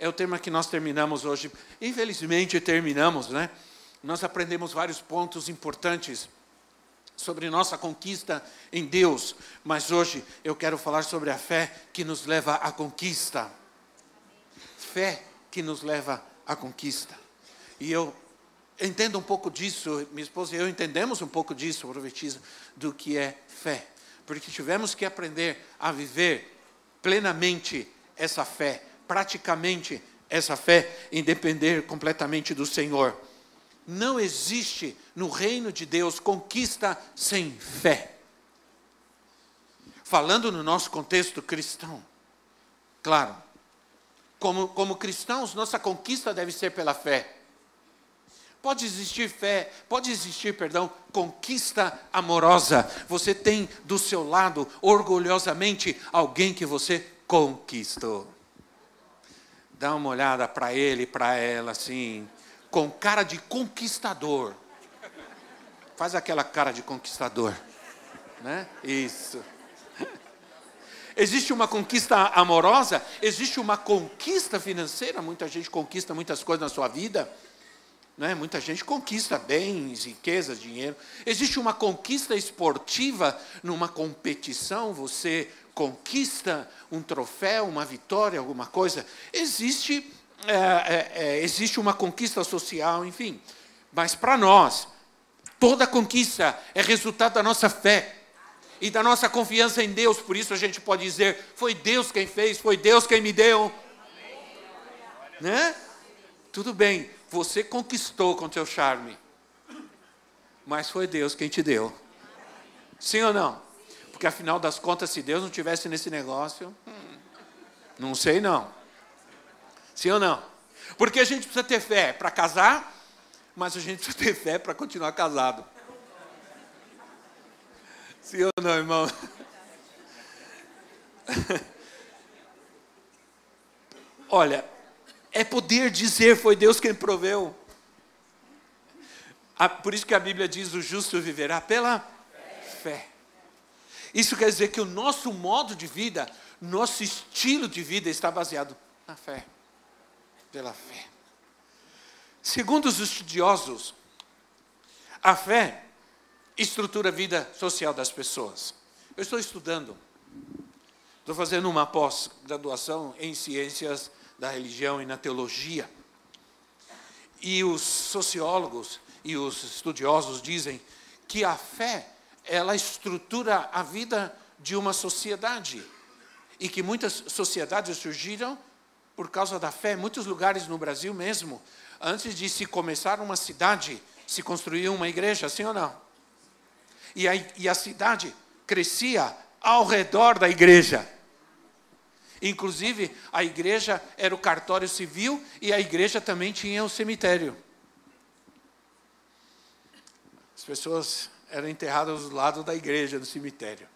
é o tema que nós terminamos hoje. Infelizmente terminamos, né? Nós aprendemos vários pontos importantes sobre nossa conquista em Deus, mas hoje eu quero falar sobre a fé que nos leva à conquista. Fé que nos leva à conquista. E eu entendo um pouco disso, minha esposa e eu entendemos um pouco disso, profetiza, do que é fé. Porque tivemos que aprender a viver plenamente essa fé praticamente essa fé em depender completamente do Senhor. Não existe no reino de Deus conquista sem fé. Falando no nosso contexto cristão, claro, como, como cristãos, nossa conquista deve ser pela fé. Pode existir fé, pode existir, perdão, conquista amorosa. Você tem do seu lado, orgulhosamente, alguém que você conquistou dá uma olhada para ele, para ela, assim, com cara de conquistador. Faz aquela cara de conquistador, né? Isso. Existe uma conquista amorosa, existe uma conquista financeira. Muita gente conquista muitas coisas na sua vida. Né? Muita gente conquista bens, riquezas, dinheiro. Existe uma conquista esportiva numa competição. Você conquista um troféu, uma vitória, alguma coisa. Existe, é, é, é, existe uma conquista social, enfim. Mas para nós, toda conquista é resultado da nossa fé e da nossa confiança em Deus. Por isso a gente pode dizer: foi Deus quem fez, foi Deus quem me deu. Né? Tudo bem, você conquistou com seu charme, mas foi Deus quem te deu. Sim ou não? Porque afinal das contas, se Deus não tivesse nesse negócio, não sei não. Sim ou não? Porque a gente precisa ter fé para casar, mas a gente precisa ter fé para continuar casado. Sim ou não, irmão? Olha, é poder dizer foi Deus quem proveu. Ah, por isso que a Bíblia diz: o justo viverá pela fé. Isso quer dizer que o nosso modo de vida, nosso estilo de vida está baseado na fé, pela fé. Segundo os estudiosos, a fé estrutura a vida social das pessoas. Eu estou estudando, estou fazendo uma pós-graduação em ciências da religião e na teologia. E os sociólogos e os estudiosos dizem que a fé ela estrutura a vida de uma sociedade. E que muitas sociedades surgiram por causa da fé. Muitos lugares no Brasil mesmo, antes de se começar uma cidade, se construía uma igreja, sim ou não? E a, e a cidade crescia ao redor da igreja. Inclusive, a igreja era o cartório civil e a igreja também tinha o cemitério. As pessoas eram enterradas do lado da igreja, do cemitério.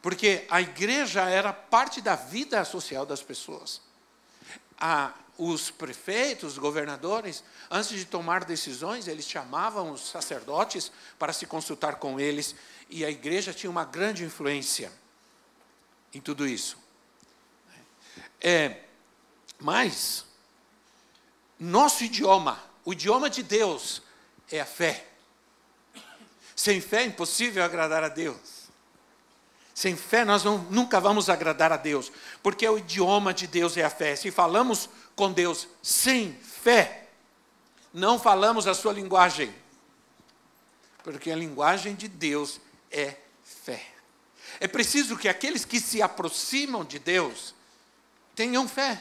Porque a igreja era parte da vida social das pessoas. A, os prefeitos, os governadores, antes de tomar decisões, eles chamavam os sacerdotes para se consultar com eles, e a igreja tinha uma grande influência em tudo isso. É, mas, nosso idioma, o idioma de Deus, é a fé. Sem fé é impossível agradar a Deus. Sem fé nós não, nunca vamos agradar a Deus, porque o idioma de Deus é a fé. Se falamos com Deus sem fé, não falamos a sua linguagem, porque a linguagem de Deus é fé. É preciso que aqueles que se aproximam de Deus tenham fé.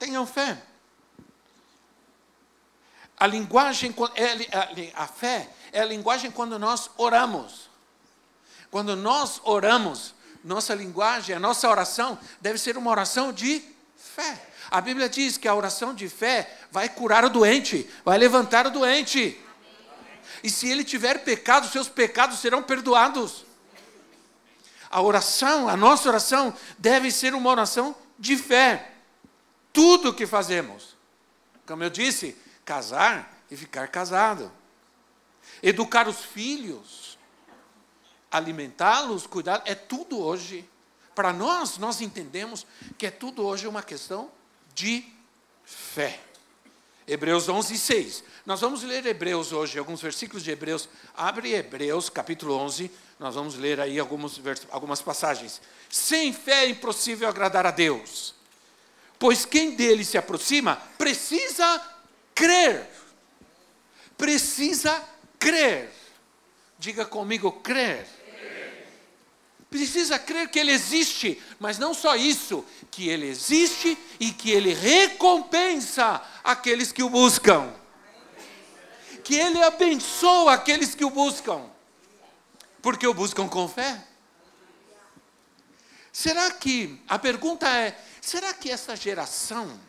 Tenham fé. A linguagem, é, a fé é a linguagem quando nós oramos. Quando nós oramos, nossa linguagem, a nossa oração deve ser uma oração de Fé. A Bíblia diz que a oração de fé vai curar o doente, vai levantar o doente. E se ele tiver pecado, seus pecados serão perdoados. A oração, a nossa oração, deve ser uma oração de fé. Tudo que fazemos. Como eu disse, casar e ficar casado. Educar os filhos, alimentá-los, cuidar, é tudo hoje. Para nós, nós entendemos que é tudo hoje uma questão de fé. Hebreus 11, 6. Nós vamos ler Hebreus hoje, alguns versículos de Hebreus. Abre Hebreus, capítulo 11, nós vamos ler aí algumas, algumas passagens. Sem fé é impossível agradar a Deus, pois quem dele se aproxima precisa crer. Precisa crer. Diga comigo, crer. Precisa crer que Ele existe, mas não só isso, que Ele existe e que Ele recompensa aqueles que o buscam. Que Ele abençoa aqueles que o buscam. Porque o buscam com fé. Será que, a pergunta é: será que essa geração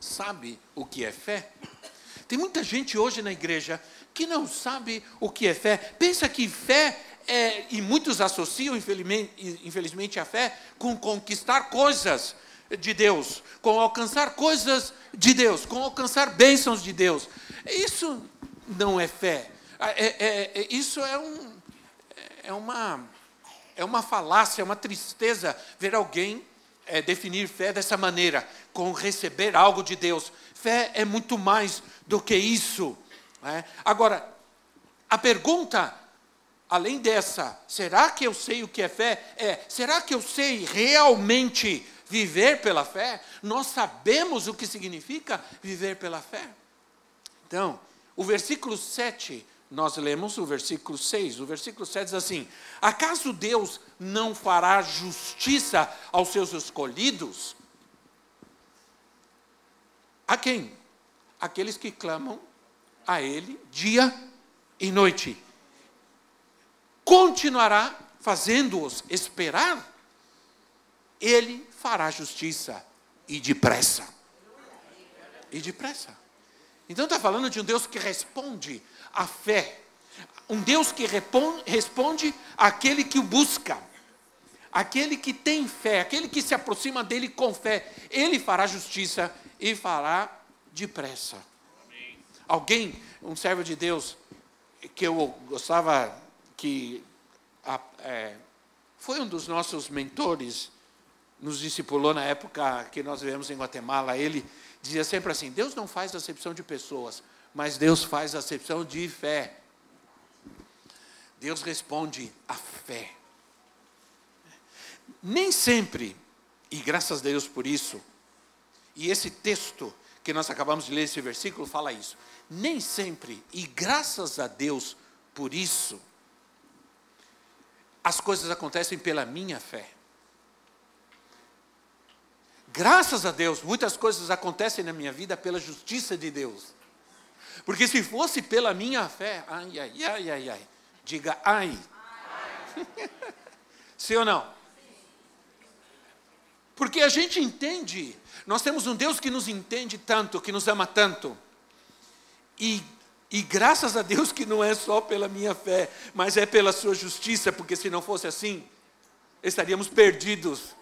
sabe o que é fé? Tem muita gente hoje na igreja que não sabe o que é fé. Pensa que fé é, e muitos associam, infelizmente, a fé com conquistar coisas de Deus, com alcançar coisas de Deus, com alcançar bênçãos de Deus. Isso não é fé. É, é, é, isso é, um, é, uma, é uma falácia, é uma tristeza ver alguém é, definir fé dessa maneira, com receber algo de Deus. Fé é muito mais do que isso. Né? Agora, a pergunta além dessa, será que eu sei o que é fé? É, será que eu sei realmente viver pela fé? Nós sabemos o que significa viver pela fé? Então, o versículo 7, nós lemos o versículo 6. O versículo 7 diz assim: Acaso Deus não fará justiça aos seus escolhidos? A quem? Aqueles que clamam a Ele dia e noite continuará fazendo-os esperar, ele fará justiça e depressa. E depressa. Então está falando de um Deus que responde à fé. Um Deus que responde àquele que o busca. Aquele que tem fé, aquele que se aproxima dele com fé. Ele fará justiça e fará depressa. Alguém, um servo de Deus, que eu gostava que a, é, foi um dos nossos mentores, nos discipulou na época que nós vivemos em Guatemala. Ele dizia sempre assim: Deus não faz acepção de pessoas, mas Deus faz acepção de fé. Deus responde à fé. Nem sempre, e graças a Deus por isso, e esse texto que nós acabamos de ler, esse versículo, fala isso. Nem sempre, e graças a Deus por isso, as coisas acontecem pela minha fé. Graças a Deus, muitas coisas acontecem na minha vida pela justiça de Deus. Porque se fosse pela minha fé, ai, ai, ai, ai, ai, diga ai. ai. Sim ou não? Porque a gente entende, nós temos um Deus que nos entende tanto, que nos ama tanto. E e graças a Deus que não é só pela minha fé, mas é pela sua justiça, porque se não fosse assim, estaríamos perdidos.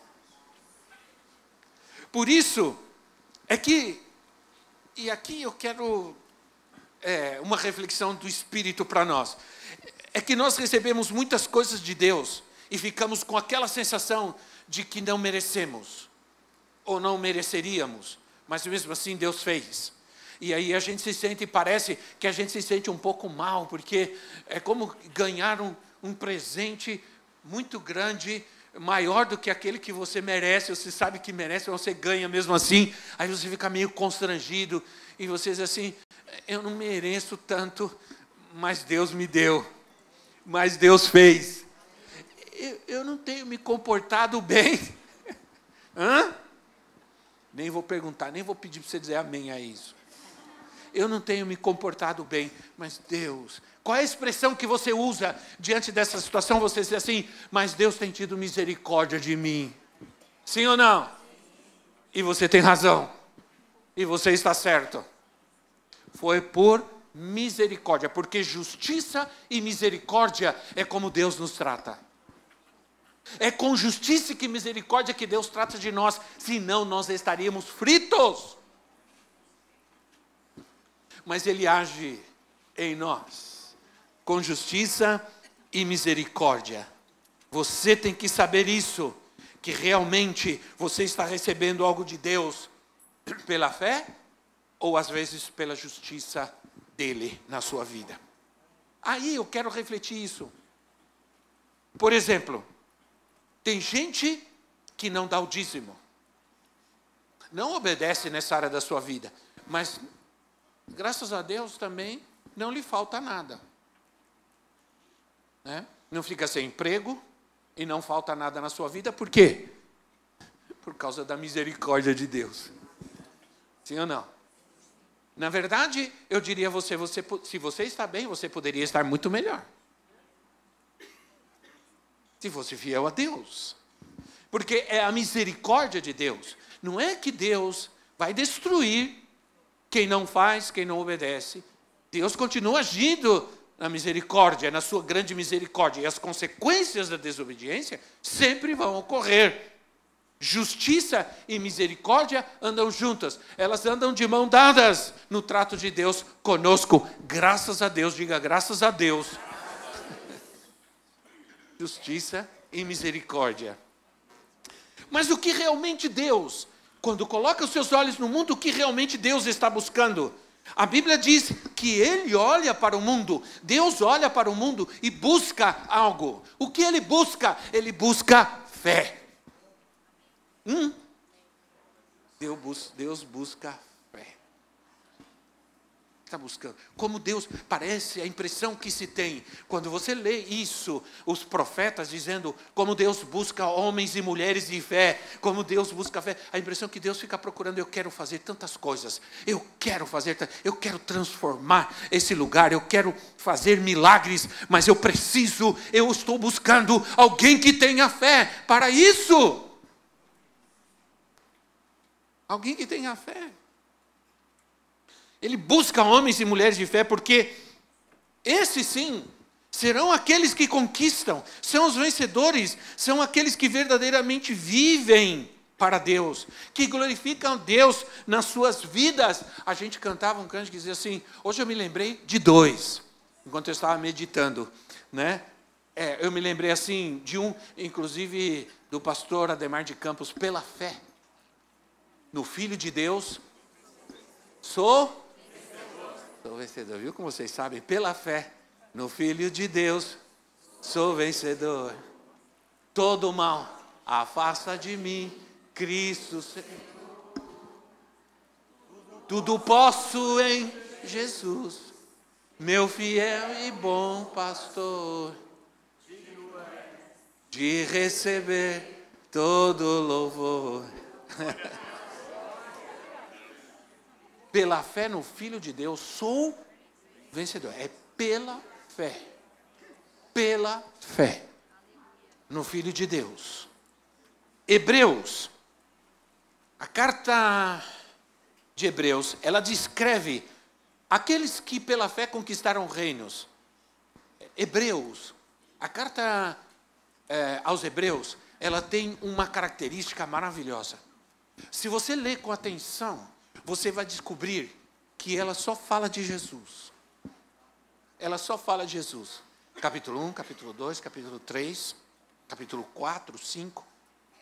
Por isso, é que, e aqui eu quero é, uma reflexão do Espírito para nós, é que nós recebemos muitas coisas de Deus e ficamos com aquela sensação de que não merecemos, ou não mereceríamos, mas mesmo assim Deus fez. E aí a gente se sente, parece que a gente se sente um pouco mal, porque é como ganhar um, um presente muito grande, maior do que aquele que você merece, você sabe que merece, mas você ganha mesmo assim, aí você fica meio constrangido, e você diz assim: eu não mereço tanto, mas Deus me deu, mas Deus fez. Eu, eu não tenho me comportado bem. Hã? Nem vou perguntar, nem vou pedir para você dizer amém a isso eu não tenho me comportado bem, mas Deus, qual é a expressão que você usa diante dessa situação? Você diz assim, mas Deus tem tido misericórdia de mim. Sim ou não? e você tem razão, e você está certo. Foi por misericórdia, porque justiça e misericórdia é como Deus nos trata. É com justiça e misericórdia que Deus trata de nós, senão nós estaríamos fritos. Mas Ele age em nós com justiça e misericórdia. Você tem que saber isso, que realmente você está recebendo algo de Deus pela fé ou às vezes pela justiça dele na sua vida. Aí eu quero refletir isso. Por exemplo, tem gente que não dá o dízimo, não obedece nessa área da sua vida, mas graças a Deus também não lhe falta nada. Né? Não fica sem emprego e não falta nada na sua vida, por quê? Por causa da misericórdia de Deus. Sim ou não? Na verdade, eu diria a você, você, se você está bem, você poderia estar muito melhor se fosse fiel a Deus. Porque é a misericórdia de Deus. Não é que Deus vai destruir quem não faz, quem não obedece. Deus continua agindo na misericórdia, na sua grande misericórdia. E as consequências da desobediência sempre vão ocorrer. Justiça e misericórdia andam juntas, elas andam de mão dadas no trato de Deus conosco. Graças a Deus, diga graças a Deus justiça e misericórdia. Mas o que realmente Deus, quando coloca os seus olhos no mundo, o que realmente Deus está buscando? A Bíblia diz que Ele olha para o mundo, Deus olha para o mundo e busca algo. O que Ele busca? Ele busca fé. Hum? Deus busca está buscando. Como Deus, parece a impressão que se tem, quando você lê isso, os profetas dizendo como Deus busca homens e mulheres de fé, como Deus busca fé, a impressão que Deus fica procurando, eu quero fazer tantas coisas, eu quero fazer, eu quero transformar esse lugar, eu quero fazer milagres, mas eu preciso, eu estou buscando alguém que tenha fé para isso. Alguém que tenha fé. Ele busca homens e mulheres de fé porque esses sim serão aqueles que conquistam, são os vencedores, são aqueles que verdadeiramente vivem para Deus, que glorificam Deus nas suas vidas. A gente cantava um canto que dizia assim: hoje eu me lembrei de dois, enquanto eu estava meditando, né? É, eu me lembrei assim de um, inclusive do pastor Ademar de Campos, pela fé no Filho de Deus, sou Sou vencedor. Viu como vocês sabem? Pela fé no Filho de Deus, sou vencedor. Todo mal afasta de mim, Cristo. Tudo posso em Jesus, meu fiel e bom pastor, de receber todo louvor. pela fé no Filho de Deus, sou vencedor. É pela fé. Pela fé no Filho de Deus. Hebreus, a carta de Hebreus, ela descreve aqueles que pela fé conquistaram reinos. Hebreus, a carta é, aos Hebreus, ela tem uma característica maravilhosa. Se você ler com atenção, você vai descobrir que ela só fala de Jesus. Ela só fala de Jesus. Capítulo 1, capítulo 2, capítulo 3, capítulo 4, 5.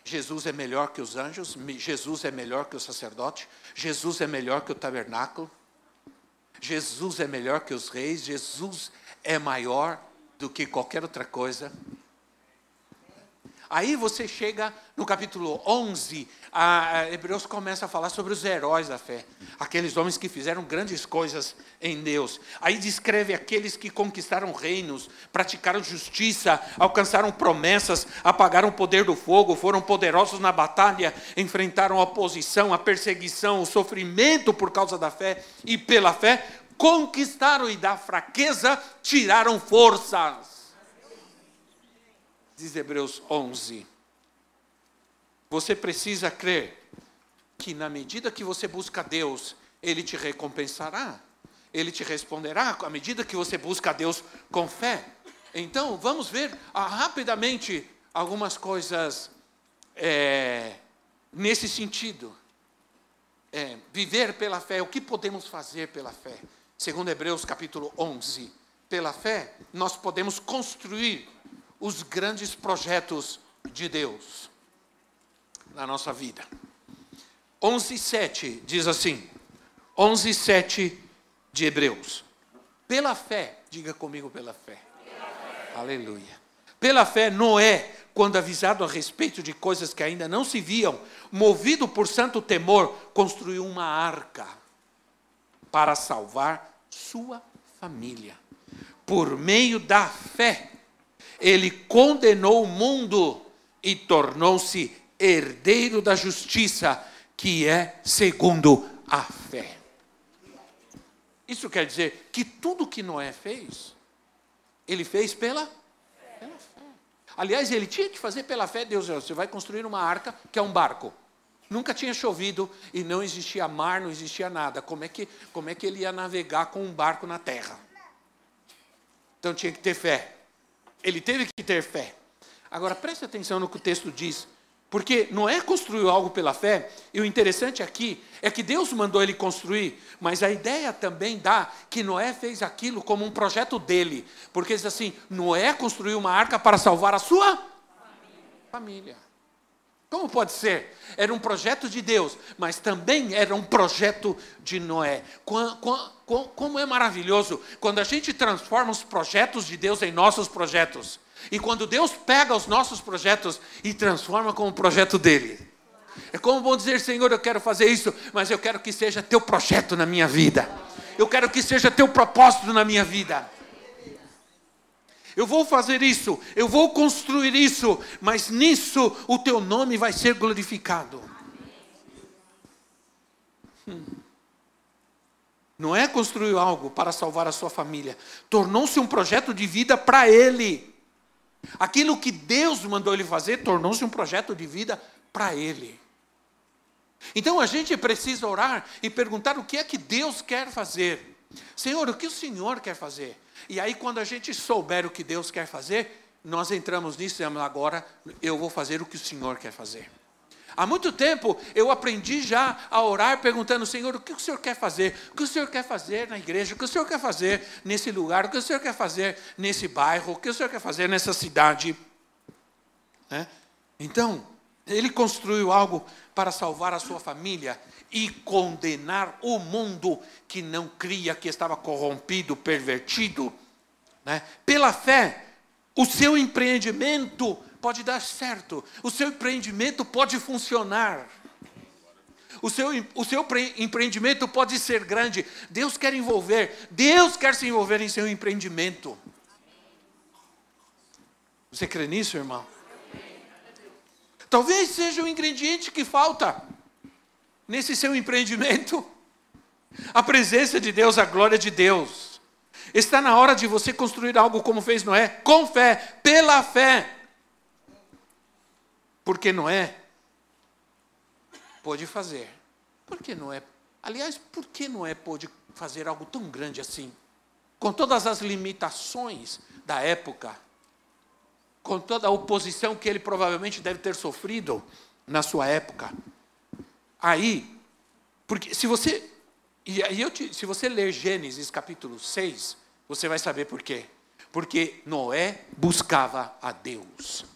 Jesus é melhor que os anjos, Jesus é melhor que o sacerdote, Jesus é melhor que o tabernáculo, Jesus é melhor que os reis, Jesus é maior do que qualquer outra coisa. Aí você chega no capítulo 11, a Hebreus começa a falar sobre os heróis da fé, aqueles homens que fizeram grandes coisas em Deus. Aí descreve aqueles que conquistaram reinos, praticaram justiça, alcançaram promessas, apagaram o poder do fogo, foram poderosos na batalha, enfrentaram a oposição, a perseguição, o sofrimento por causa da fé e pela fé conquistaram e da fraqueza tiraram forças diz Hebreus 11. Você precisa crer que na medida que você busca Deus, Ele te recompensará. Ele te responderá à medida que você busca Deus com fé. Então, vamos ver ah, rapidamente algumas coisas é, nesse sentido. É, viver pela fé, o que podemos fazer pela fé? Segundo Hebreus capítulo 11, pela fé nós podemos construir os grandes projetos de Deus na nossa vida. 11:7 diz assim: 11:7 de Hebreus. Pela fé, diga comigo pela fé. Pela fé. Aleluia. Pela fé, Noé, quando avisado a respeito de coisas que ainda não se viam, movido por santo temor, construiu uma arca para salvar sua família. Por meio da fé, ele condenou o mundo e tornou-se herdeiro da justiça, que é segundo a fé. Isso quer dizer que tudo que Noé fez, ele fez pela, pela fé. Aliás, ele tinha que fazer pela fé. Deus, você vai construir uma arca que é um barco. Nunca tinha chovido e não existia mar, não existia nada. Como é que, como é que ele ia navegar com um barco na terra? Então tinha que ter fé. Ele teve que ter fé. Agora preste atenção no que o texto diz. Porque Noé construiu algo pela fé, e o interessante aqui é que Deus mandou ele construir, mas a ideia também dá que Noé fez aquilo como um projeto dele. Porque diz assim: Noé construiu uma arca para salvar a sua família. família. Como pode ser? Era um projeto de Deus, mas também era um projeto de Noé. Como é maravilhoso quando a gente transforma os projetos de Deus em nossos projetos. E quando Deus pega os nossos projetos e transforma como projeto dele. É como bom dizer, Senhor, eu quero fazer isso, mas eu quero que seja teu projeto na minha vida. Eu quero que seja teu propósito na minha vida. Eu vou fazer isso, eu vou construir isso, mas nisso o teu nome vai ser glorificado. Hum. Não é construir algo para salvar a sua família, tornou-se um projeto de vida para ele. Aquilo que Deus mandou ele fazer tornou-se um projeto de vida para ele. Então a gente precisa orar e perguntar o que é que Deus quer fazer. Senhor, o que o Senhor quer fazer? E aí, quando a gente souber o que Deus quer fazer, nós entramos nisso e agora eu vou fazer o que o Senhor quer fazer. Há muito tempo eu aprendi já a orar perguntando, Senhor, o que o Senhor quer fazer? O que o Senhor quer fazer na igreja? O que o Senhor quer fazer nesse lugar? O que o Senhor quer fazer nesse bairro? O que o Senhor quer fazer nessa cidade? É? Então, ele construiu algo para salvar a sua família e condenar o mundo que não cria, que estava corrompido, pervertido. Né? Pela fé, o seu empreendimento pode dar certo, o seu empreendimento pode funcionar. O seu, o seu empreendimento pode ser grande. Deus quer envolver, Deus quer se envolver em seu empreendimento. Você crê nisso, irmão? Talvez seja o ingrediente que falta nesse seu empreendimento. A presença de Deus, a glória de Deus. Está na hora de você construir algo como fez Noé, com fé, pela fé. Porque Noé pôde fazer. Por que Noé? Aliás, por que Noé pôde fazer algo tão grande assim? Com todas as limitações da época, com toda a oposição que ele provavelmente deve ter sofrido na sua época. Aí, porque se você e aí eu te, se você ler Gênesis capítulo 6, você vai saber por quê. Porque Noé buscava a Deus.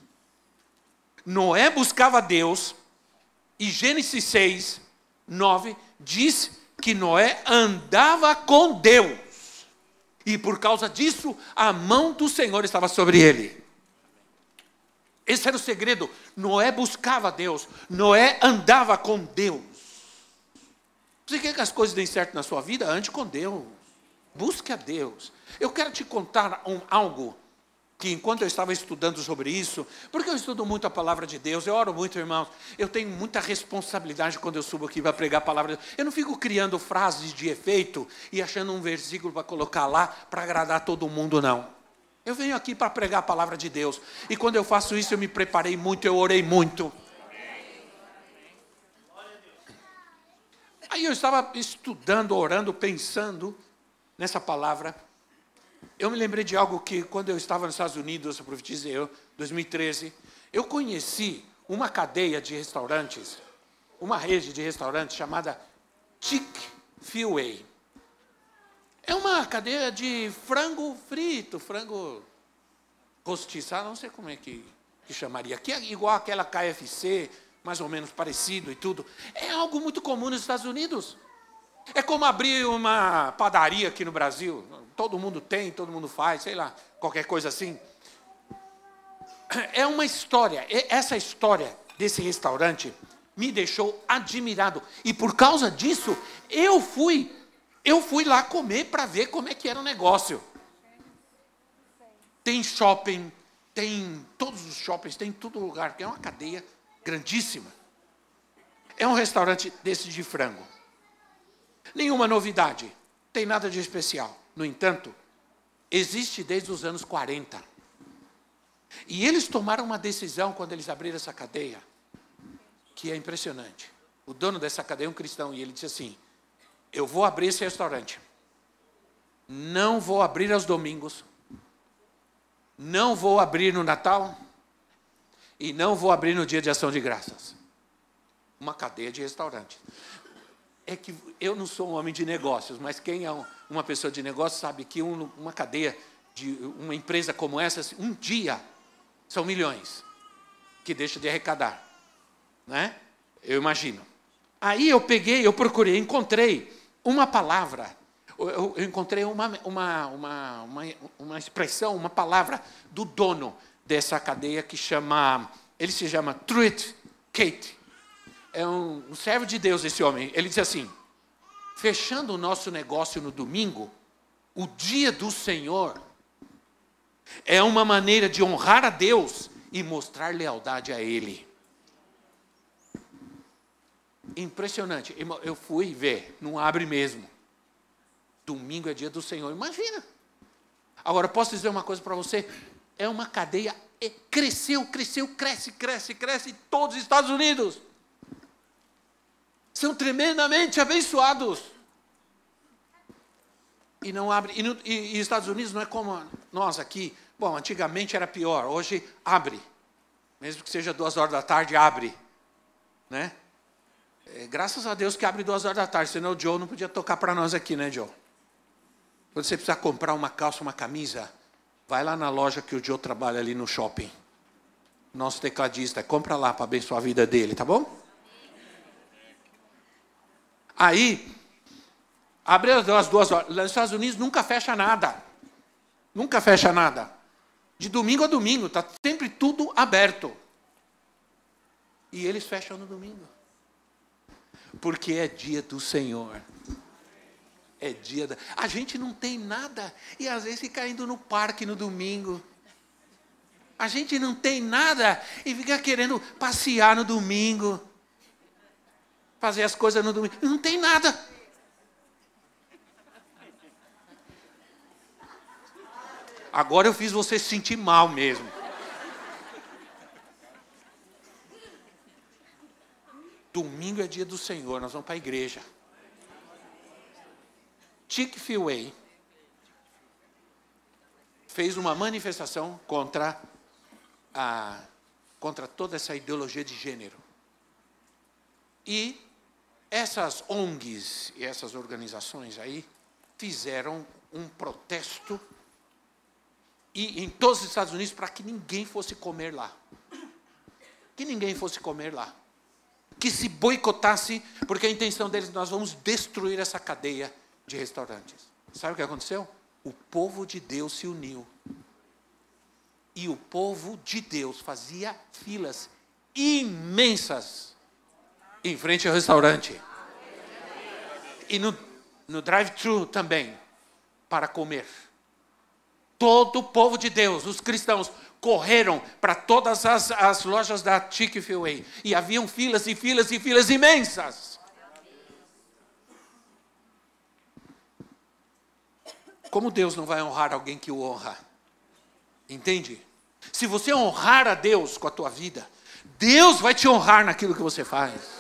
Noé buscava a Deus, e Gênesis 6, 9 diz que Noé andava com Deus. E por causa disso, a mão do Senhor estava sobre ele. Esse era o segredo. Noé buscava Deus. Noé andava com Deus. Você quer que as coisas deem certo na sua vida? Ande com Deus. Busque a Deus. Eu quero te contar um, algo que enquanto eu estava estudando sobre isso, porque eu estudo muito a palavra de Deus, eu oro muito, irmãos, eu tenho muita responsabilidade quando eu subo aqui para pregar a palavra de Deus. Eu não fico criando frases de efeito e achando um versículo para colocar lá para agradar todo mundo, não. Eu venho aqui para pregar a palavra de Deus. E quando eu faço isso, eu me preparei muito, eu orei muito. Aí eu estava estudando, orando, pensando nessa palavra. Eu me lembrei de algo que, quando eu estava nos Estados Unidos, eu eu, 2013, eu conheci uma cadeia de restaurantes, uma rede de restaurantes chamada Chick-fil-A. É uma cadeia de frango frito, frango rostiçado, não sei como é que, que chamaria. Que é igual aquela KFC, mais ou menos parecido e tudo. É algo muito comum nos Estados Unidos. É como abrir uma padaria aqui no Brasil. Todo mundo tem, todo mundo faz, sei lá, qualquer coisa assim. É uma história. Essa história desse restaurante me deixou admirado. E por causa disso, eu fui, eu fui lá comer para ver como é que era o negócio. Tem shopping, tem todos os shoppings, tem todo lugar, é uma cadeia grandíssima. É um restaurante desse de frango. Nenhuma novidade, tem nada de especial. No entanto, existe desde os anos 40. E eles tomaram uma decisão quando eles abriram essa cadeia, que é impressionante. O dono dessa cadeia é um cristão e ele disse assim: Eu vou abrir esse restaurante. Não vou abrir aos domingos. Não vou abrir no Natal. E não vou abrir no dia de ação de graças. Uma cadeia de restaurantes. É que eu não sou um homem de negócios, mas quem é uma pessoa de negócios sabe que uma cadeia de uma empresa como essa, um dia são milhões que deixa de arrecadar, né? Eu imagino. Aí eu peguei, eu procurei, encontrei uma palavra, eu, encontrei uma, uma, uma, uma, uma expressão, uma palavra do dono dessa cadeia que chama, ele se chama Truett Kate. É um, um servo de Deus esse homem. Ele diz assim: fechando o nosso negócio no domingo, o dia do Senhor é uma maneira de honrar a Deus e mostrar lealdade a Ele. Impressionante. Eu fui ver, não abre mesmo. Domingo é dia do Senhor, imagina. Agora, posso dizer uma coisa para você? É uma cadeia, cresceu, cresceu, cresce, cresce, cresce, todos os Estados Unidos. São tremendamente abençoados. E não abre. E, e, e Estados Unidos não é como nós aqui. Bom, antigamente era pior, hoje abre. Mesmo que seja duas horas da tarde, abre. Né? É, graças a Deus que abre duas horas da tarde, senão o Joe não podia tocar para nós aqui, né, Joe? Quando você precisar comprar uma calça, uma camisa, vai lá na loja que o Joe trabalha ali no shopping. Nosso tecladista, compra lá para abençoar a vida dele, tá bom? Aí, Abre as duas horas. Nos Estados Unidos nunca fecha nada. Nunca fecha nada. De domingo a domingo, está sempre tudo aberto. E eles fecham no domingo. Porque é dia do Senhor. É dia da. A gente não tem nada. E às vezes fica indo no parque no domingo. A gente não tem nada e fica querendo passear no domingo. Fazer as coisas no domingo. Não tem nada. Agora eu fiz você se sentir mal mesmo. Domingo é dia do Senhor, nós vamos para a igreja. Chick-fil-A fez uma manifestação contra, a, contra toda essa ideologia de gênero. E essas ONGs e essas organizações aí fizeram um protesto e em todos os Estados Unidos para que ninguém fosse comer lá. Que ninguém fosse comer lá. Que se boicotasse, porque a intenção deles, nós vamos destruir essa cadeia de restaurantes. Sabe o que aconteceu? O povo de Deus se uniu. E o povo de Deus fazia filas imensas em frente ao restaurante. E no, no drive-thru também, para comer. Todo o povo de Deus, os cristãos, correram para todas as, as lojas da Chick-fil-A. E haviam filas e filas e filas imensas. Como Deus não vai honrar alguém que o honra? Entende? Se você honrar a Deus com a tua vida, Deus vai te honrar naquilo que você faz.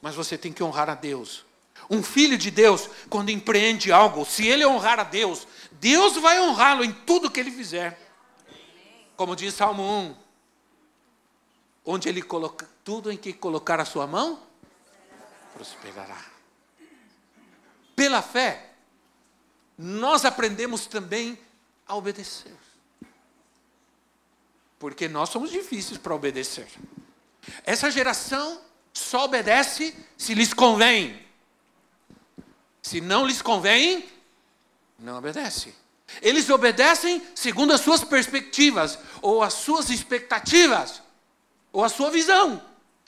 mas você tem que honrar a Deus. Um filho de Deus, quando empreende algo, se ele honrar a Deus, Deus vai honrá-lo em tudo que ele fizer. Como diz Salmo 1, onde ele coloca tudo em que colocar a sua mão, prosperará. Pela fé, nós aprendemos também a obedecer. Porque nós somos difíceis para obedecer. Essa geração só obedece se lhes convém. Se não lhes convém, não obedece. Eles obedecem segundo as suas perspectivas, ou as suas expectativas, ou a sua visão.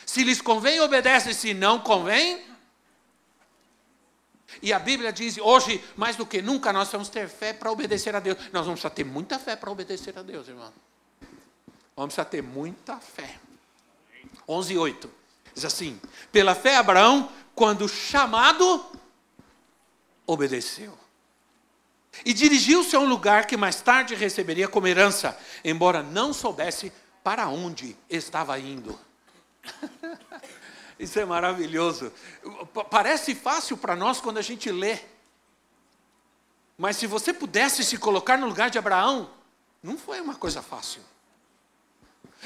Se lhes convém, obedecem. Se não convém. E a Bíblia diz: hoje, mais do que nunca, nós vamos ter fé para obedecer a Deus. Nós vamos ter muita fé para obedecer a Deus, irmão. Vamos ter muita fé. 11, 8. Diz assim: Pela fé, Abraão, quando chamado, obedeceu. E dirigiu-se a um lugar que mais tarde receberia como herança, embora não soubesse para onde estava indo. Isso é maravilhoso. Parece fácil para nós quando a gente lê. Mas se você pudesse se colocar no lugar de Abraão, não foi uma coisa fácil.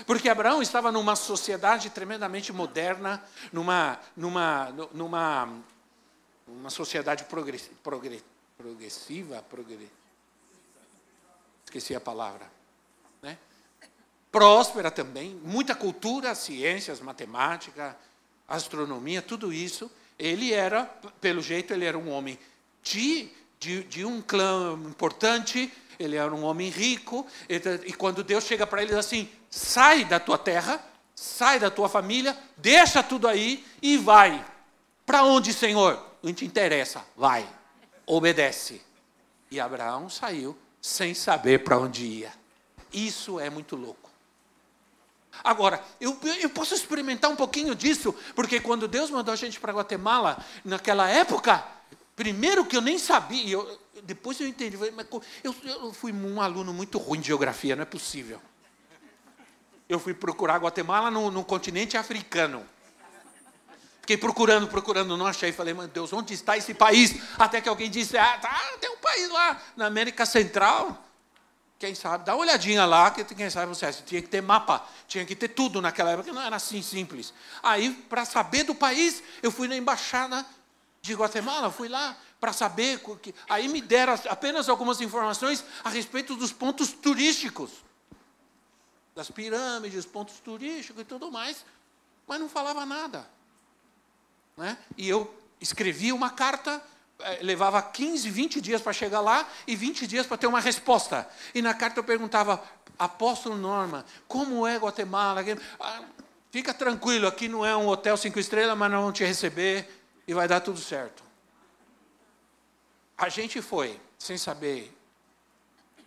Porque Abraão estava numa sociedade tremendamente moderna, numa, numa, numa, numa sociedade progressiva, progressiva, esqueci a palavra, né? próspera também, muita cultura, ciências, matemática, astronomia, tudo isso. Ele era, pelo jeito, ele era um homem de, de, de um clã importante, ele era um homem rico, e quando Deus chega para ele diz assim: sai da tua terra, sai da tua família, deixa tudo aí e vai. Para onde, Senhor? Não te interessa, vai, obedece. E Abraão saiu sem saber para onde ia. Isso é muito louco. Agora, eu, eu posso experimentar um pouquinho disso, porque quando Deus mandou a gente para Guatemala, naquela época, primeiro que eu nem sabia, eu, depois eu entendi, eu, eu fui um aluno muito ruim de geografia, não é possível. Eu fui procurar Guatemala no, no continente africano. Fiquei procurando, procurando, não achei. Falei, meu Deus, onde está esse país? Até que alguém disse, ah, tá, tem um país lá na América Central. Quem sabe, dá uma olhadinha lá, que quem sabe você tinha que ter mapa, tinha que ter tudo naquela época, não era assim simples. Aí, para saber do país, eu fui na embaixada de Guatemala, fui lá para saber. Aí me deram apenas algumas informações a respeito dos pontos turísticos das pirâmides, pontos turísticos e tudo mais, mas não falava nada. Né? E eu escrevia uma carta, eh, levava 15, 20 dias para chegar lá e 20 dias para ter uma resposta. E na carta eu perguntava, apóstolo Norma, como é Guatemala? Ah, fica tranquilo, aqui não é um hotel cinco estrelas, mas nós vamos te receber e vai dar tudo certo. A gente foi, sem saber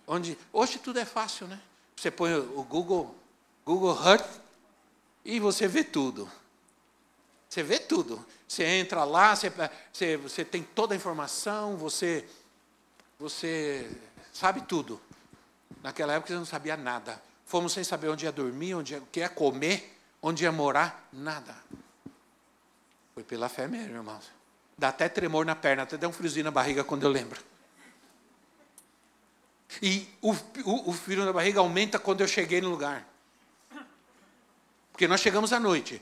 onde. Hoje tudo é fácil, né? Você põe o Google, Google Earth e você vê tudo. Você vê tudo. Você entra lá, você, você, você tem toda a informação, você, você sabe tudo. Naquela época você não sabia nada. Fomos sem saber onde ia dormir, onde ia, o que ia comer, onde ia morar, nada. Foi pela fé mesmo, irmãos. Dá até tremor na perna, até dá um friozinho na barriga quando eu lembro. E o, o, o frio na barriga aumenta quando eu cheguei no lugar. Porque nós chegamos à noite.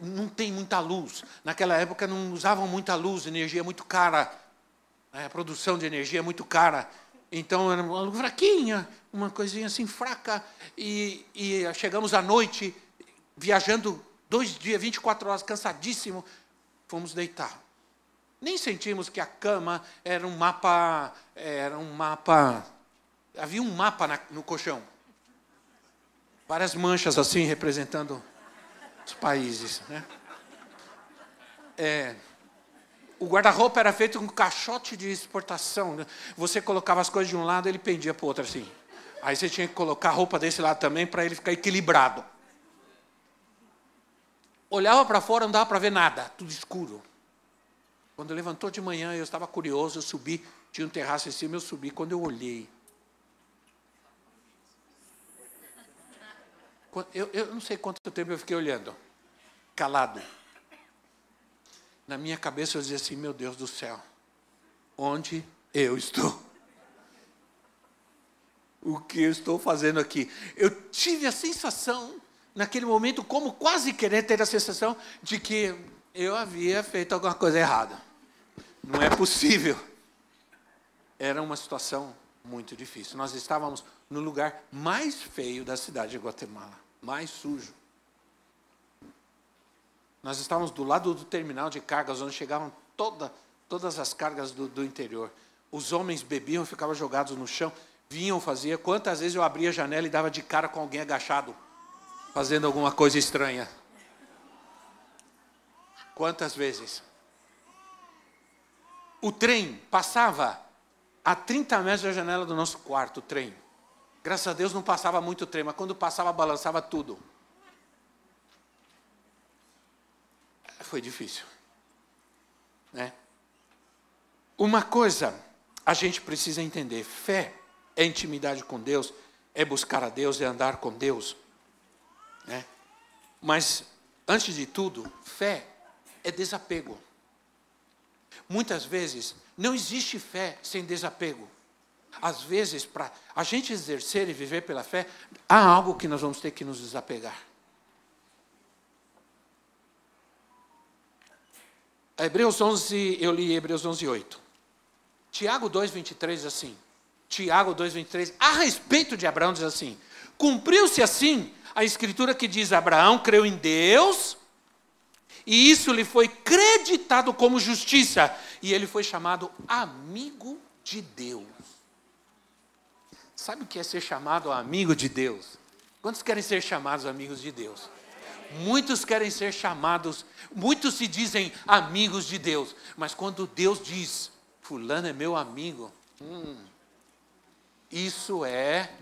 Não tem muita luz. Naquela época não usavam muita luz, energia é muito cara. Né? A produção de energia é muito cara. Então era uma luz fraquinha, uma coisinha assim fraca. E, e chegamos à noite, viajando dois dias, 24 horas, cansadíssimo. Fomos deitar. Nem sentimos que a cama era um mapa, era um mapa havia um mapa na, no colchão. Várias manchas assim representando os países. Né? É, o guarda-roupa era feito com caixote de exportação. Né? Você colocava as coisas de um lado, ele pendia para o outro assim. Aí você tinha que colocar a roupa desse lado também para ele ficar equilibrado. Olhava para fora, não dava para ver nada, tudo escuro. Quando levantou de manhã, eu estava curioso, eu subi, tinha um terraço em cima, eu subi. Quando eu olhei, Eu, eu não sei quanto tempo eu fiquei olhando, calado. na minha cabeça eu dizia assim: meu Deus do céu, onde eu estou? O que eu estou fazendo aqui? Eu tive a sensação, naquele momento, como quase querer ter a sensação de que eu havia feito alguma coisa errada. Não é possível. Era uma situação muito difícil. Nós estávamos no lugar mais feio da cidade de Guatemala, mais sujo. Nós estávamos do lado do terminal de cargas, onde chegavam toda, todas as cargas do, do interior. Os homens bebiam ficavam jogados no chão. Vinham, fazia. Quantas vezes eu abria a janela e dava de cara com alguém agachado, fazendo alguma coisa estranha? Quantas vezes? O trem passava a 30 metros da janela do nosso quarto, o trem. Graças a Deus não passava muito trem, mas quando passava, balançava tudo. Foi difícil. Né? Uma coisa a gente precisa entender: fé é intimidade com Deus, é buscar a Deus, é andar com Deus. Né? Mas, antes de tudo, fé é desapego. Muitas vezes, não existe fé sem desapego. Às vezes, para a gente exercer e viver pela fé, há algo que nós vamos ter que nos desapegar. Hebreus 11, eu li Hebreus 11, 8. Tiago 2, 23 assim. Tiago 2, 23, a respeito de Abraão, diz assim: Cumpriu-se assim a escritura que diz: Abraão creu em Deus, e isso lhe foi creditado como justiça, e ele foi chamado amigo de Deus. Sabe o que é ser chamado amigo de Deus? Quantos querem ser chamados amigos de Deus? Muitos querem ser chamados, muitos se dizem amigos de Deus, mas quando Deus diz, Fulano é meu amigo, hum, isso é,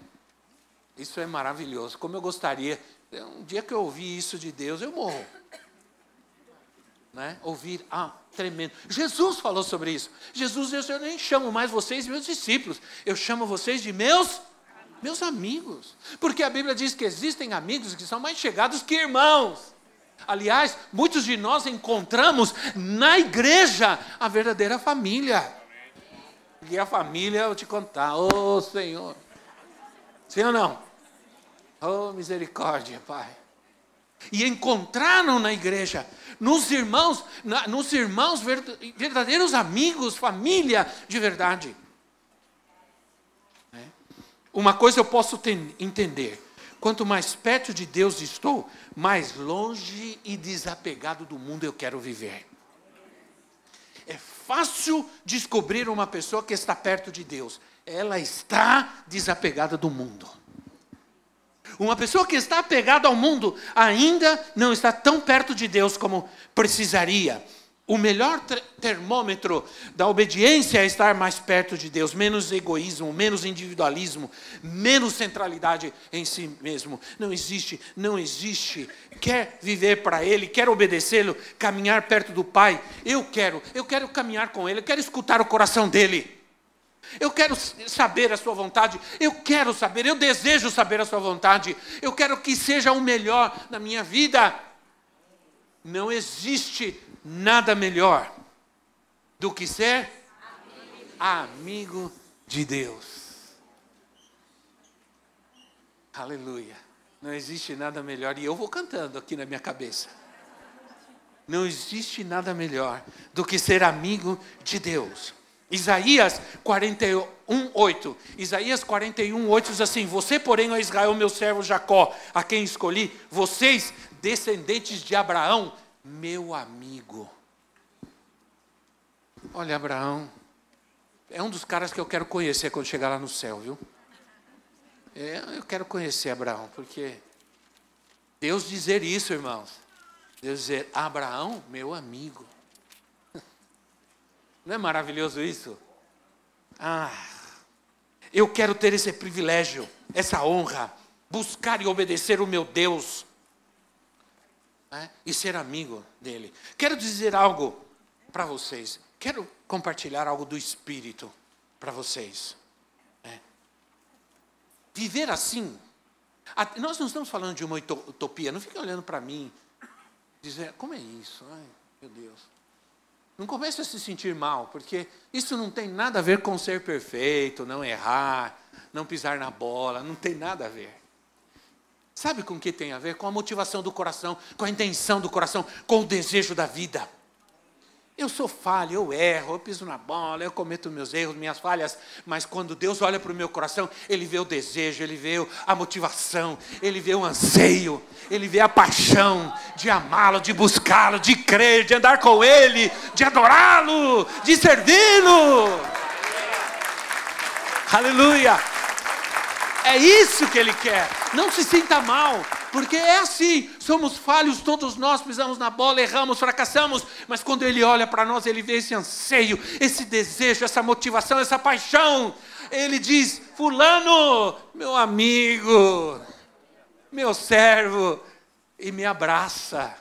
isso é maravilhoso. Como eu gostaria, um dia que eu ouvi isso de Deus, eu morro. Né? Ouvir, ah, tremendo. Jesus falou sobre isso. Jesus disse: Eu nem chamo mais vocês meus discípulos, eu chamo vocês de meus meus amigos. Porque a Bíblia diz que existem amigos que são mais chegados que irmãos. Aliás, muitos de nós encontramos na igreja a verdadeira família. E a família, eu te contar, ô oh, Senhor. Sim ou não? Oh, misericórdia, Pai e encontraram na igreja, nos irmãos, na, nos irmãos verdadeiros amigos, família de verdade. É. Uma coisa eu posso ter, entender: quanto mais perto de Deus estou, mais longe e desapegado do mundo eu quero viver. É fácil descobrir uma pessoa que está perto de Deus, ela está desapegada do mundo. Uma pessoa que está apegada ao mundo ainda não está tão perto de Deus como precisaria. O melhor termômetro da obediência é estar mais perto de Deus, menos egoísmo, menos individualismo, menos centralidade em si mesmo. Não existe, não existe. Quer viver para Ele, quer obedecê-lo, caminhar perto do Pai. Eu quero, eu quero caminhar com Ele, eu quero escutar o coração dEle. Eu quero saber a sua vontade, eu quero saber, eu desejo saber a sua vontade, eu quero que seja o melhor na minha vida. Não existe nada melhor do que ser amigo de Deus. Aleluia. Não existe nada melhor, e eu vou cantando aqui na minha cabeça. Não existe nada melhor do que ser amigo de Deus. Isaías 41, 8. Isaías 41, 8 diz assim: Você, porém, ó Israel, meu servo Jacó, a quem escolhi, vocês, descendentes de Abraão, meu amigo. Olha, Abraão, é um dos caras que eu quero conhecer quando chegar lá no céu, viu? É, eu quero conhecer Abraão, porque Deus dizer isso, irmãos. Deus dizer, Abraão, meu amigo. Não é maravilhoso isso? Ah, eu quero ter esse privilégio, essa honra, buscar e obedecer o meu Deus né? e ser amigo dele. Quero dizer algo para vocês. Quero compartilhar algo do Espírito para vocês. Né? Viver assim, nós não estamos falando de uma utopia, não fique olhando para mim, dizer, como é isso? Ai, meu Deus. Não comece a se sentir mal, porque isso não tem nada a ver com ser perfeito, não errar, não pisar na bola, não tem nada a ver. Sabe com o que tem a ver? Com a motivação do coração, com a intenção do coração, com o desejo da vida. Eu sou falho, eu erro, eu piso na bola, eu cometo meus erros, minhas falhas, mas quando Deus olha para o meu coração, Ele vê o desejo, Ele vê a motivação, Ele vê o anseio, Ele vê a paixão de amá-lo, de buscá-lo, de crer, de andar com Ele, de adorá-lo, de servi-lo. Aleluia! É isso que Ele quer. Não se sinta mal, porque é assim, somos falhos, todos nós pisamos na bola, erramos, fracassamos, mas quando Ele olha para nós, Ele vê esse anseio, esse desejo, essa motivação, essa paixão. Ele diz: Fulano, meu amigo, meu servo, e me abraça,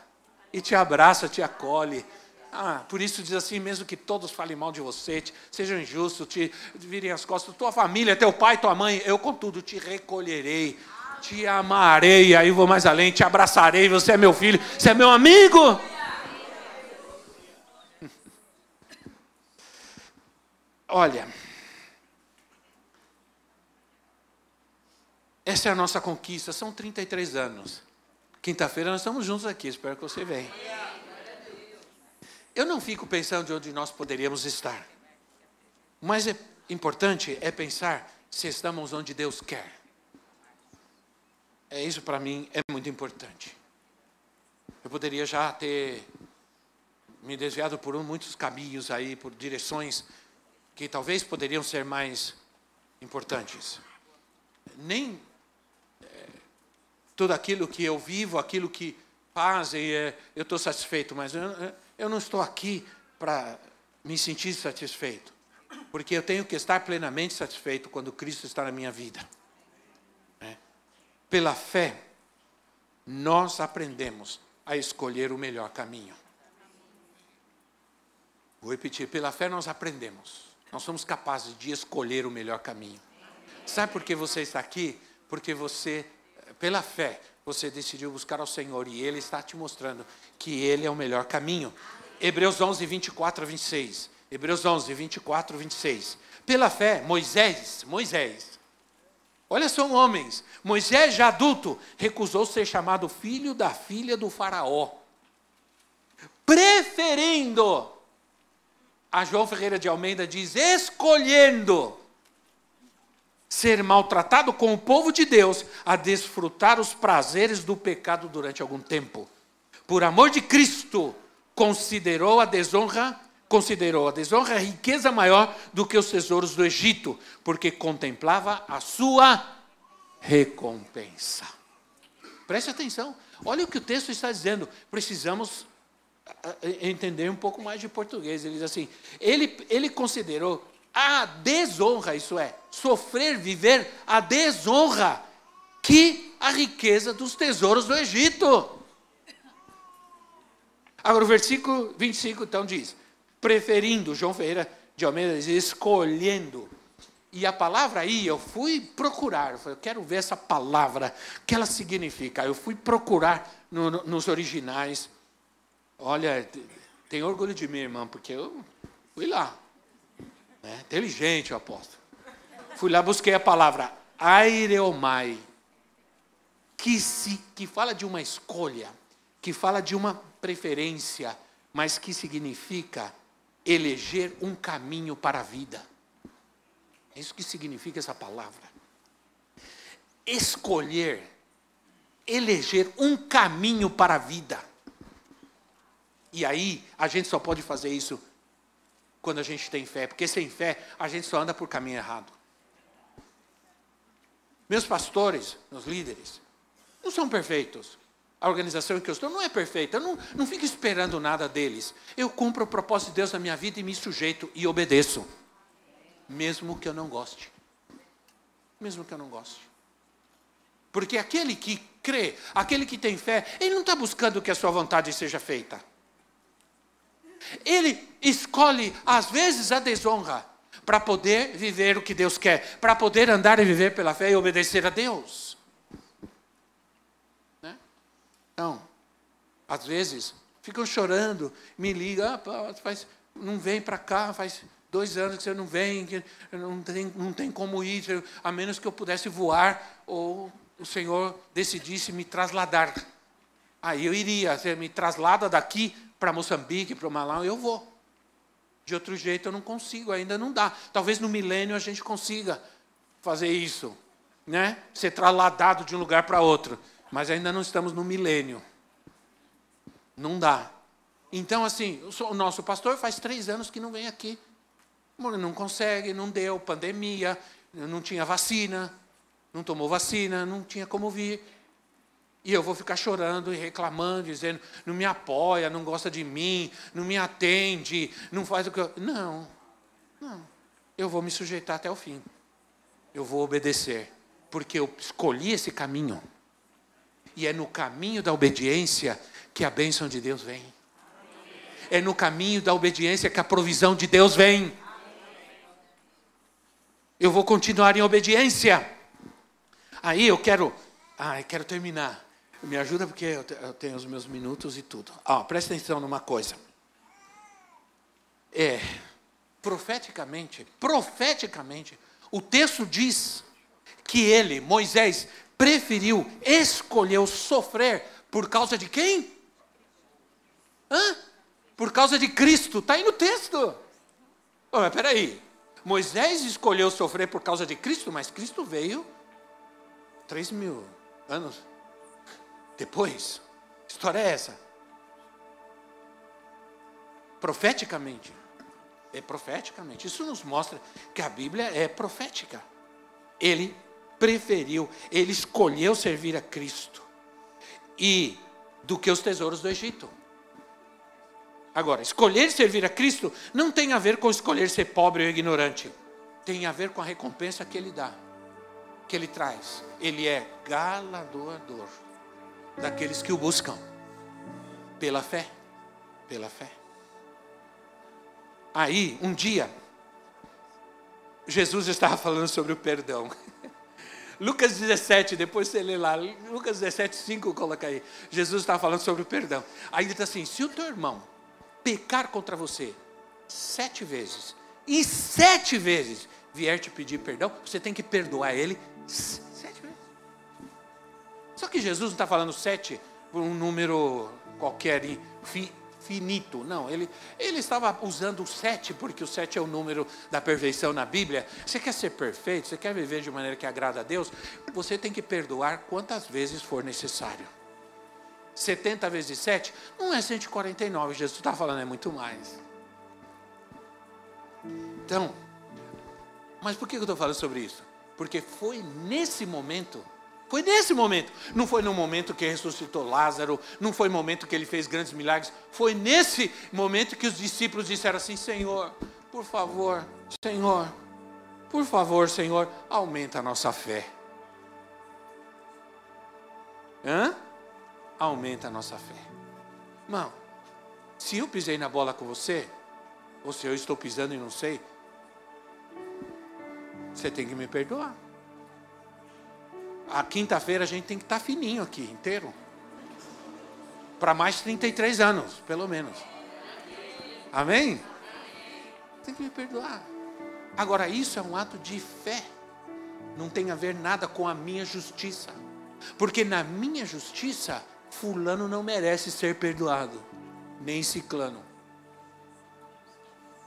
e te abraça, te acolhe. Ah, por isso diz assim, mesmo que todos falem mal de você, te, sejam injustos, te virem as costas, tua família, teu pai, tua mãe, eu contudo te recolherei te amarei, aí vou mais além, te abraçarei, você é meu filho, você é meu amigo. Olha, essa é a nossa conquista, são 33 anos. Quinta-feira nós estamos juntos aqui, espero que você venha. Eu não fico pensando de onde nós poderíamos estar. O mais é importante é pensar se estamos onde Deus quer. É isso para mim é muito importante. Eu poderia já ter me desviado por muitos caminhos aí, por direções que talvez poderiam ser mais importantes. Nem é, tudo aquilo que eu vivo, aquilo que fazem, é, eu estou satisfeito, mas eu, eu não estou aqui para me sentir satisfeito, porque eu tenho que estar plenamente satisfeito quando Cristo está na minha vida. Pela fé, nós aprendemos a escolher o melhor caminho. Vou repetir: pela fé nós aprendemos, nós somos capazes de escolher o melhor caminho. Sabe por que você está aqui? Porque você, pela fé, você decidiu buscar ao Senhor e Ele está te mostrando que Ele é o melhor caminho. Hebreus 11, 24 a 26. Hebreus 11, 24 a 26. Pela fé, Moisés, Moisés, Olha, são homens. Moisés, já adulto, recusou ser chamado filho da filha do Faraó, preferindo, a João Ferreira de Almeida diz, escolhendo ser maltratado com o povo de Deus a desfrutar os prazeres do pecado durante algum tempo. Por amor de Cristo, considerou a desonra considerou a desonra riqueza maior do que os tesouros do Egito, porque contemplava a sua recompensa. Preste atenção, olha o que o texto está dizendo. Precisamos entender um pouco mais de português. Ele diz assim: ele, ele considerou a desonra, isso é, sofrer, viver a desonra, que a riqueza dos tesouros do Egito. Agora, o versículo 25 então diz: preferindo, João Ferreira de Almeida diz, escolhendo. E a palavra aí, eu fui procurar, eu, quero ver essa palavra, o que ela significa. Eu fui procurar no, no, nos originais. Olha, tem orgulho de mim, irmã, porque eu fui lá. Né? Inteligente, eu aposto. Fui lá, busquei a palavra aireomai, que, se, que fala de uma escolha, que fala de uma preferência, mas que significa eleger um caminho para a vida. É isso que significa essa palavra. Escolher, eleger um caminho para a vida. E aí, a gente só pode fazer isso quando a gente tem fé, porque sem fé a gente só anda por caminho errado. Meus pastores, meus líderes, não são perfeitos a organização em que eu estou não é perfeita. Eu não, não fico esperando nada deles. Eu cumpro o propósito de Deus na minha vida e me sujeito e obedeço. Mesmo que eu não goste. Mesmo que eu não goste. Porque aquele que crê, aquele que tem fé, ele não está buscando que a sua vontade seja feita. Ele escolhe, às vezes, a desonra para poder viver o que Deus quer, para poder andar e viver pela fé e obedecer a Deus. Então, às vezes, ficam chorando, me ligam, ah, faz, não vem para cá, faz dois anos que você não vem, que não tem, não tem como ir, a menos que eu pudesse voar ou o Senhor decidisse me trasladar. Aí eu iria, você me traslada daqui para Moçambique, para o Malau, eu vou. De outro jeito eu não consigo, ainda não dá. Talvez no milênio a gente consiga fazer isso, né? Ser trasladado de um lugar para outro. Mas ainda não estamos no milênio. Não dá. Então, assim, o nosso pastor faz três anos que não vem aqui. Não consegue, não deu, pandemia, não tinha vacina, não tomou vacina, não tinha como vir. E eu vou ficar chorando e reclamando, dizendo, não me apoia, não gosta de mim, não me atende, não faz o que eu. Não, não. Eu vou me sujeitar até o fim. Eu vou obedecer. Porque eu escolhi esse caminho. E é no caminho da obediência que a bênção de Deus vem. É no caminho da obediência que a provisão de Deus vem. Eu vou continuar em obediência. Aí eu quero, ah, eu quero terminar. Me ajuda porque eu tenho os meus minutos e tudo. Ah, presta atenção numa coisa. É, profeticamente, profeticamente, o texto diz que ele, Moisés, preferiu, escolheu sofrer por causa de quem? Hã? Por causa de Cristo. Está aí no texto. Oh, mas peraí. Moisés escolheu sofrer por causa de Cristo, mas Cristo veio três mil anos depois. História é essa? Profeticamente. É profeticamente. Isso nos mostra que a Bíblia é profética. Ele preferiu, ele escolheu servir a Cristo e do que os tesouros do Egito. Agora, escolher servir a Cristo não tem a ver com escolher ser pobre ou ignorante. Tem a ver com a recompensa que ele dá, que ele traz. Ele é galardoador daqueles que o buscam pela fé, pela fé. Aí, um dia, Jesus estava falando sobre o perdão. Lucas 17, depois você lê lá, Lucas 17, 5, coloca aí. Jesus estava falando sobre o perdão. Aí ele diz assim: se o teu irmão pecar contra você sete vezes, e sete vezes vier te pedir perdão, você tem que perdoar ele sete vezes. Só que Jesus não está falando sete por um número qualquer finito. Não, ele, ele estava usando o sete, porque o sete é o número da perfeição na Bíblia. Você quer ser perfeito, você quer viver de maneira que agrada a Deus, você tem que perdoar quantas vezes for necessário. 70 vezes 7 não é 149, Jesus está falando, é muito mais. Então, mas por que eu estou falando sobre isso? Porque foi nesse momento foi nesse momento. Não foi no momento que ressuscitou Lázaro, não foi no momento que ele fez grandes milagres. Foi nesse momento que os discípulos disseram assim: Senhor, por favor, Senhor, por favor, Senhor, aumenta a nossa fé. Hã? Aumenta a nossa fé. Irmão, se eu pisei na bola com você, ou se eu estou pisando e não sei, você tem que me perdoar a quinta-feira a gente tem que estar tá fininho aqui, inteiro. Para mais 33 anos, pelo menos. Amém? Tem que me perdoar. Agora, isso é um ato de fé. Não tem a ver nada com a minha justiça. Porque na minha justiça, fulano não merece ser perdoado. Nem ciclano.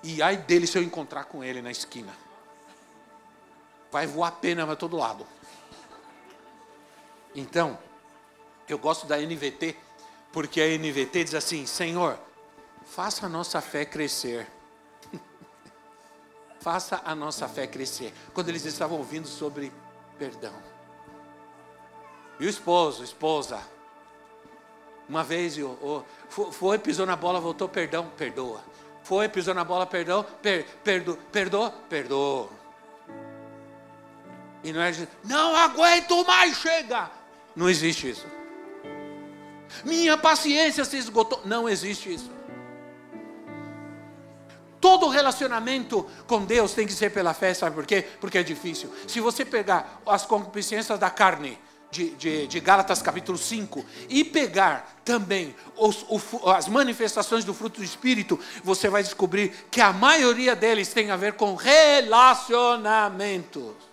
E ai dele se eu encontrar com ele na esquina. Vai voar pena para todo lado. Então, eu gosto da NVT, porque a NVT diz assim: Senhor, faça a nossa fé crescer. faça a nossa fé crescer. Quando eles estavam ouvindo sobre perdão. E o esposo, esposa, uma vez foi, pisou na bola, voltou, perdão, perdoa. Foi, pisou na bola, perdão, per, perdo, perdoa, perdoa. E não é não aguento mais, chega. Não existe isso. Minha paciência se esgotou. Não existe isso. Todo relacionamento com Deus tem que ser pela fé, sabe por quê? Porque é difícil. Se você pegar as concupiscências da carne, de, de, de, Gálatas capítulo 5 e pegar também os, o, as manifestações do fruto do Espírito, você vai descobrir que a maioria deles tem a ver com relacionamentos.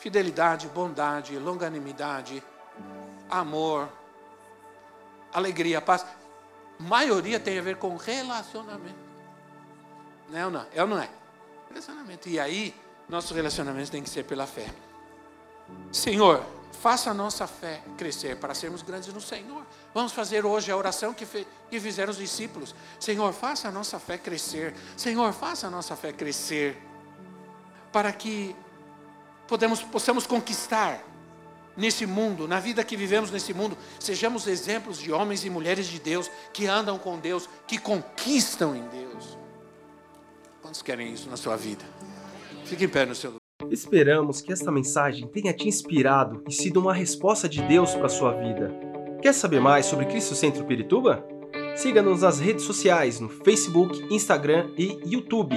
Fidelidade, bondade, longanimidade, amor, alegria, paz. Maioria tem a ver com relacionamento. Não é ou não? É ou não é? Relacionamento. E aí, nossos relacionamentos têm que ser pela fé. Senhor, faça a nossa fé crescer para sermos grandes no Senhor. Vamos fazer hoje a oração que, que fizeram os discípulos. Senhor, faça a nossa fé crescer. Senhor, faça a nossa fé crescer. Para que podemos, possamos conquistar nesse mundo, na vida que vivemos nesse mundo, sejamos exemplos de homens e mulheres de Deus que andam com Deus, que conquistam em Deus. Quantos querem isso na sua vida? Fique em pé no seu lugar. Esperamos que esta mensagem tenha te inspirado e sido uma resposta de Deus para a sua vida. Quer saber mais sobre Cristo Centro Pirituba? Siga-nos nas redes sociais no Facebook, Instagram e YouTube,